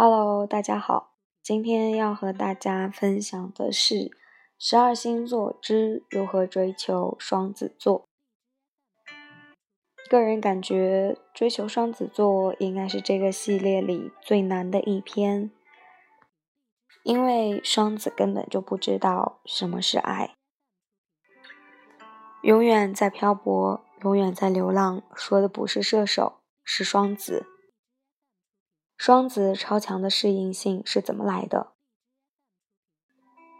Hello，大家好，今天要和大家分享的是十二星座之如何追求双子座。个人感觉，追求双子座应该是这个系列里最难的一篇，因为双子根本就不知道什么是爱，永远在漂泊，永远在流浪。说的不是射手，是双子。双子超强的适应性是怎么来的？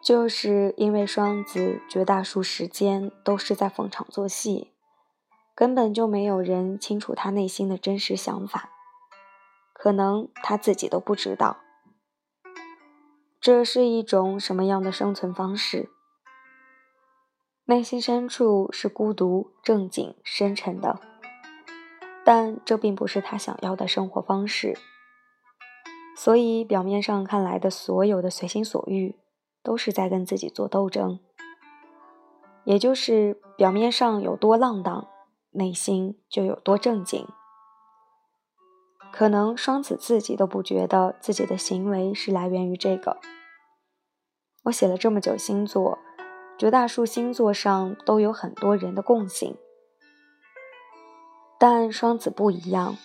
就是因为双子绝大数时间都是在逢场作戏，根本就没有人清楚他内心的真实想法，可能他自己都不知道。这是一种什么样的生存方式？内心深处是孤独、正经、深沉的，但这并不是他想要的生活方式。所以，表面上看来的所有的随心所欲，都是在跟自己做斗争。也就是表面上有多浪荡，内心就有多正经。可能双子自己都不觉得自己的行为是来源于这个。我写了这么久星座，绝大数星座上都有很多人的共性，但双子不一样。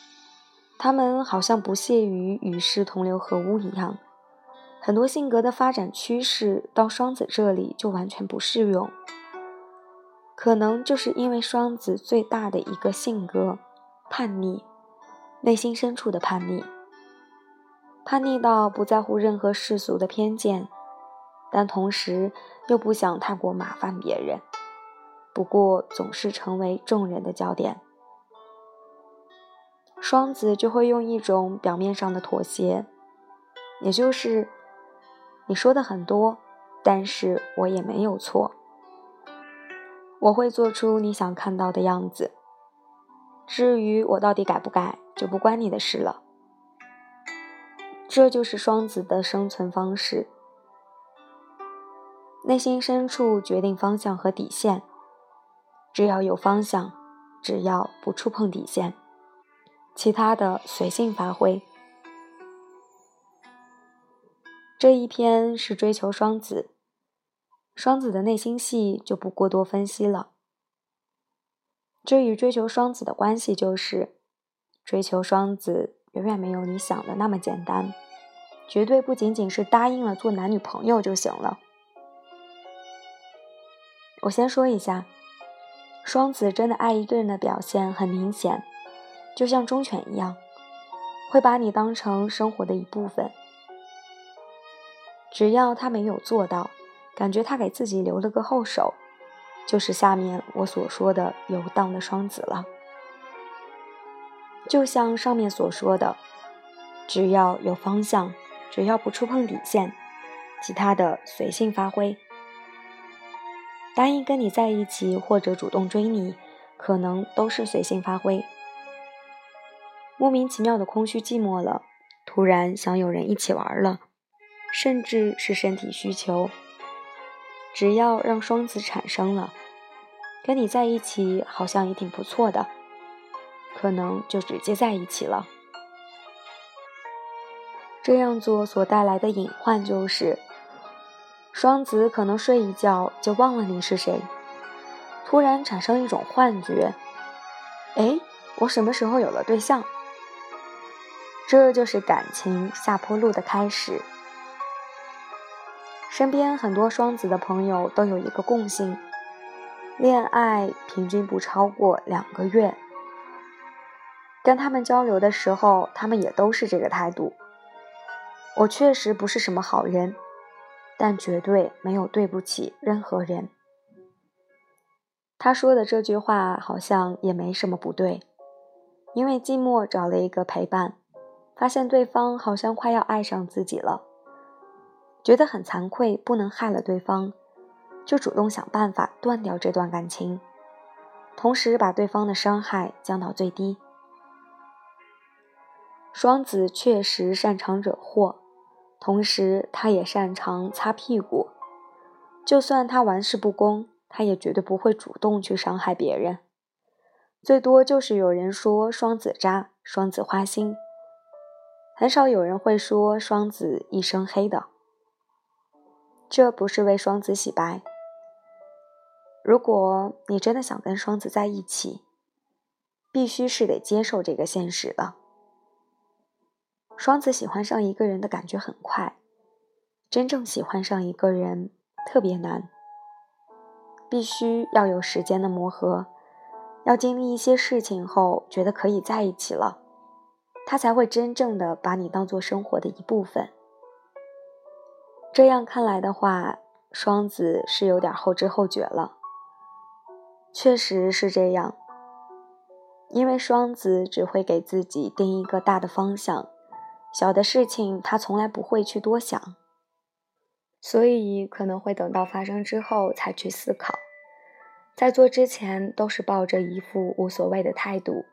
他们好像不屑于与世同流合污一样，很多性格的发展趋势到双子这里就完全不适用。可能就是因为双子最大的一个性格——叛逆，内心深处的叛逆，叛逆到不在乎任何世俗的偏见，但同时又不想太过麻烦别人，不过总是成为众人的焦点。双子就会用一种表面上的妥协，也就是你说的很多，但是我也没有错。我会做出你想看到的样子，至于我到底改不改，就不关你的事了。这就是双子的生存方式，内心深处决定方向和底线，只要有方向，只要不触碰底线。其他的随性发挥。这一篇是追求双子，双子的内心戏就不过多分析了。这与追求双子的关系就是，追求双子远远没有你想的那么简单，绝对不仅仅是答应了做男女朋友就行了。我先说一下，双子真的爱一个人的表现很明显。就像忠犬一样，会把你当成生活的一部分。只要他没有做到，感觉他给自己留了个后手，就是下面我所说的游荡的双子了。就像上面所说的，只要有方向，只要不触碰底线，其他的随性发挥。答应跟你在一起或者主动追你，可能都是随性发挥。莫名其妙的空虚寂寞了，突然想有人一起玩了，甚至是身体需求。只要让双子产生了，跟你在一起好像也挺不错的，可能就直接在一起了。这样做所带来的隐患就是，双子可能睡一觉就忘了你是谁，突然产生一种幻觉：哎，我什么时候有了对象？这就是感情下坡路的开始。身边很多双子的朋友都有一个共性：恋爱平均不超过两个月。跟他们交流的时候，他们也都是这个态度。我确实不是什么好人，但绝对没有对不起任何人。他说的这句话好像也没什么不对，因为寂寞找了一个陪伴。发现对方好像快要爱上自己了，觉得很惭愧，不能害了对方，就主动想办法断掉这段感情，同时把对方的伤害降到最低。双子确实擅长惹祸，同时他也擅长擦屁股。就算他玩世不恭，他也绝对不会主动去伤害别人，最多就是有人说双子渣、双子花心。很少有人会说双子一身黑的，这不是为双子洗白。如果你真的想跟双子在一起，必须是得接受这个现实的。双子喜欢上一个人的感觉很快，真正喜欢上一个人特别难，必须要有时间的磨合，要经历一些事情后觉得可以在一起了。他才会真正的把你当做生活的一部分。这样看来的话，双子是有点后知后觉了。确实是这样，因为双子只会给自己定一个大的方向，小的事情他从来不会去多想，所以可能会等到发生之后才去思考，在做之前都是抱着一副无所谓的态度。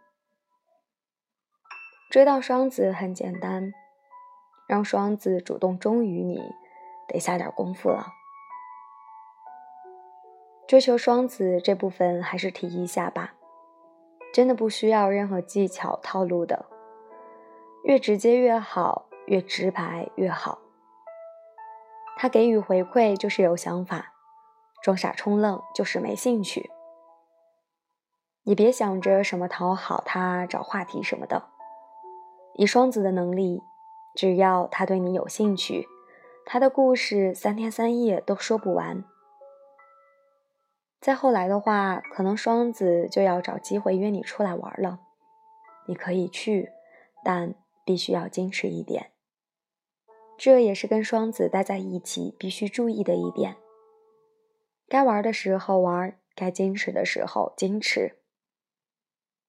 追到双子很简单，让双子主动忠于你，得下点功夫了。追求双子这部分还是提一下吧，真的不需要任何技巧套路的，越直接越好，越直白越好。他给予回馈就是有想法，装傻充愣就是没兴趣。你别想着什么讨好他、找话题什么的。以双子的能力，只要他对你有兴趣，他的故事三天三夜都说不完。再后来的话，可能双子就要找机会约你出来玩了。你可以去，但必须要矜持一点。这也是跟双子待在一起必须注意的一点：该玩的时候玩，该矜持的时候矜持，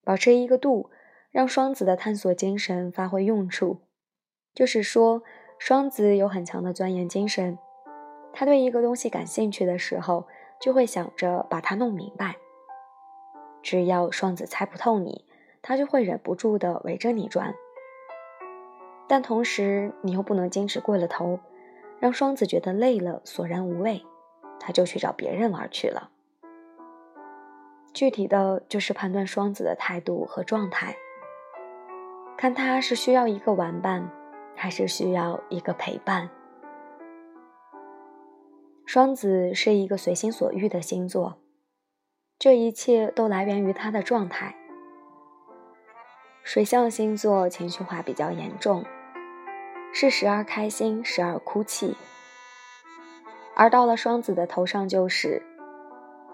保持一个度。让双子的探索精神发挥用处，就是说，双子有很强的钻研精神。他对一个东西感兴趣的时候，就会想着把它弄明白。只要双子猜不透你，他就会忍不住的围着你转。但同时，你又不能坚持过了头，让双子觉得累了、索然无味，他就去找别人玩去了。具体的就是判断双子的态度和状态。看他是需要一个玩伴，还是需要一个陪伴。双子是一个随心所欲的星座，这一切都来源于他的状态。水象星座情绪化比较严重，是时而开心，时而哭泣。而到了双子的头上，就是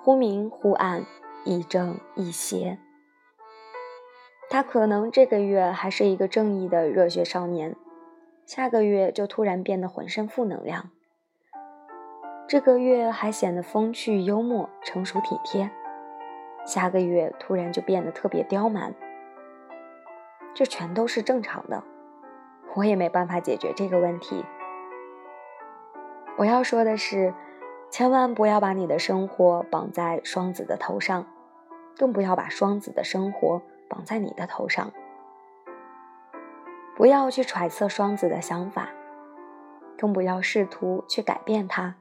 忽明忽暗，亦正亦邪。他可能这个月还是一个正义的热血少年，下个月就突然变得浑身负能量。这个月还显得风趣幽默、成熟体贴，下个月突然就变得特别刁蛮。这全都是正常的，我也没办法解决这个问题。我要说的是，千万不要把你的生活绑在双子的头上，更不要把双子的生活。绑在你的头上，不要去揣测双子的想法，更不要试图去改变他。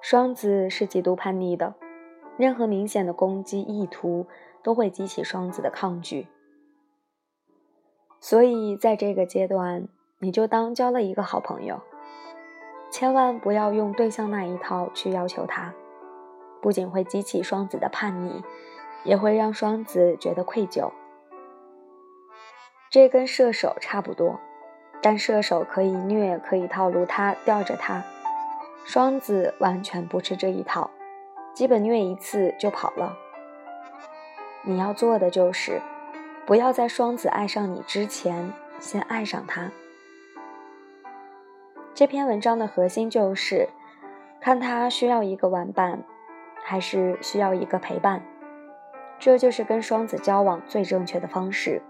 双子是极度叛逆的，任何明显的攻击意图都会激起双子的抗拒。所以在这个阶段，你就当交了一个好朋友，千万不要用对象那一套去要求他，不仅会激起双子的叛逆。也会让双子觉得愧疚，这跟射手差不多，但射手可以虐，可以套路他，吊着他。双子完全不吃这一套，基本虐一次就跑了。你要做的就是，不要在双子爱上你之前先爱上他。这篇文章的核心就是，看他需要一个玩伴，还是需要一个陪伴。这就是跟双子交往最正确的方式。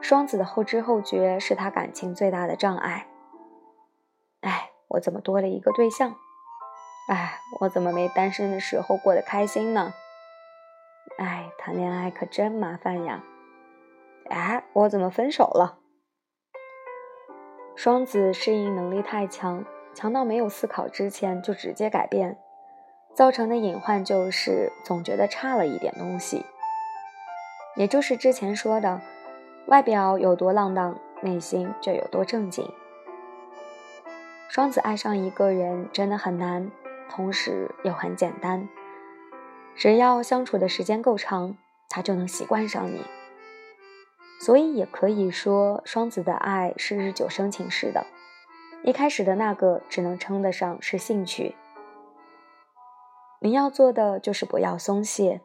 双子的后知后觉是他感情最大的障碍。哎，我怎么多了一个对象？哎，我怎么没单身的时候过得开心呢？哎，谈恋爱可真麻烦呀！哎，我怎么分手了？双子适应能力太强，强到没有思考之前就直接改变。造成的隐患就是总觉得差了一点东西，也就是之前说的，外表有多浪荡，内心就有多正经。双子爱上一个人真的很难，同时又很简单。只要相处的时间够长，他就能习惯上你。所以也可以说，双子的爱是日久生情式的。一开始的那个只能称得上是兴趣。你要做的就是不要松懈，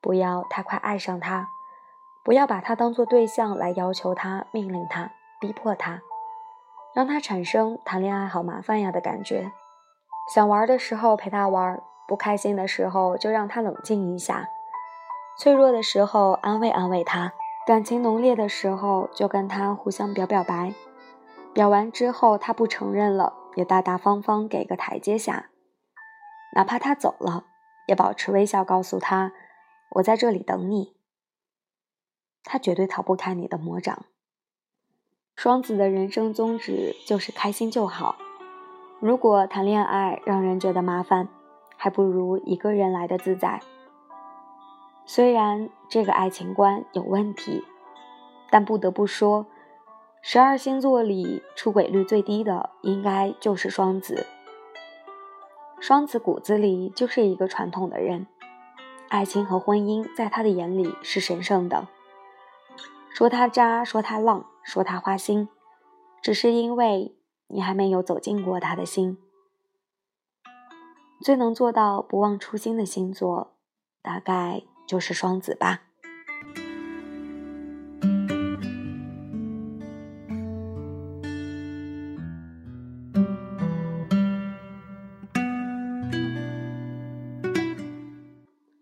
不要太快爱上他，不要把他当做对象来要求他、命令他、逼迫他，让他产生谈恋爱好麻烦呀的感觉。想玩的时候陪他玩，不开心的时候就让他冷静一下，脆弱的时候安慰安慰他。感情浓烈的时候，就跟他互相表表白，表完之后他不承认了，也大大方方给个台阶下，哪怕他走了，也保持微笑告诉他：“我在这里等你。”他绝对逃不开你的魔掌。双子的人生宗旨就是开心就好。如果谈恋爱让人觉得麻烦，还不如一个人来的自在。虽然这个爱情观有问题，但不得不说，十二星座里出轨率最低的应该就是双子。双子骨子里就是一个传统的人，爱情和婚姻在他的眼里是神圣的。说他渣，说他浪，说他花心，只是因为你还没有走进过他的心。最能做到不忘初心的星座，大概。就是双子吧。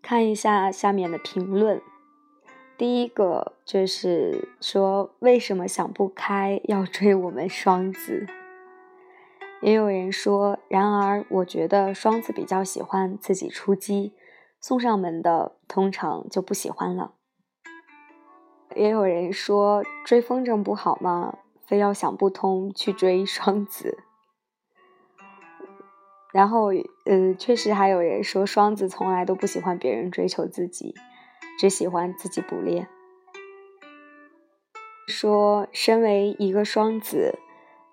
看一下下面的评论，第一个就是说为什么想不开要追我们双子？也有人说，然而我觉得双子比较喜欢自己出击。送上门的通常就不喜欢了。也有人说追风筝不好吗？非要想不通去追双子。然后，呃，确实还有人说双子从来都不喜欢别人追求自己，只喜欢自己捕猎。说身为一个双子，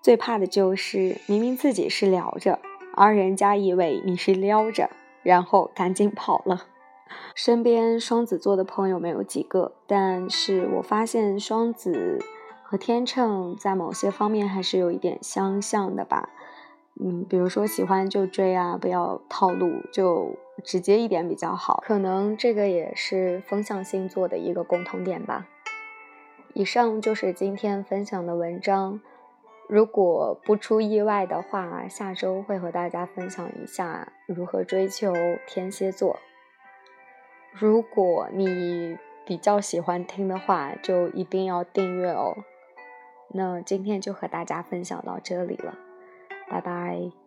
最怕的就是明明自己是聊着，而人家以为你是撩着。然后赶紧跑了。身边双子座的朋友没有几个，但是我发现双子和天秤在某些方面还是有一点相像的吧。嗯，比如说喜欢就追啊，不要套路，就直接一点比较好。可能这个也是风象星座的一个共同点吧。以上就是今天分享的文章。如果不出意外的话，下周会和大家分享一下如何追求天蝎座。如果你比较喜欢听的话，就一定要订阅哦。那今天就和大家分享到这里了，拜拜。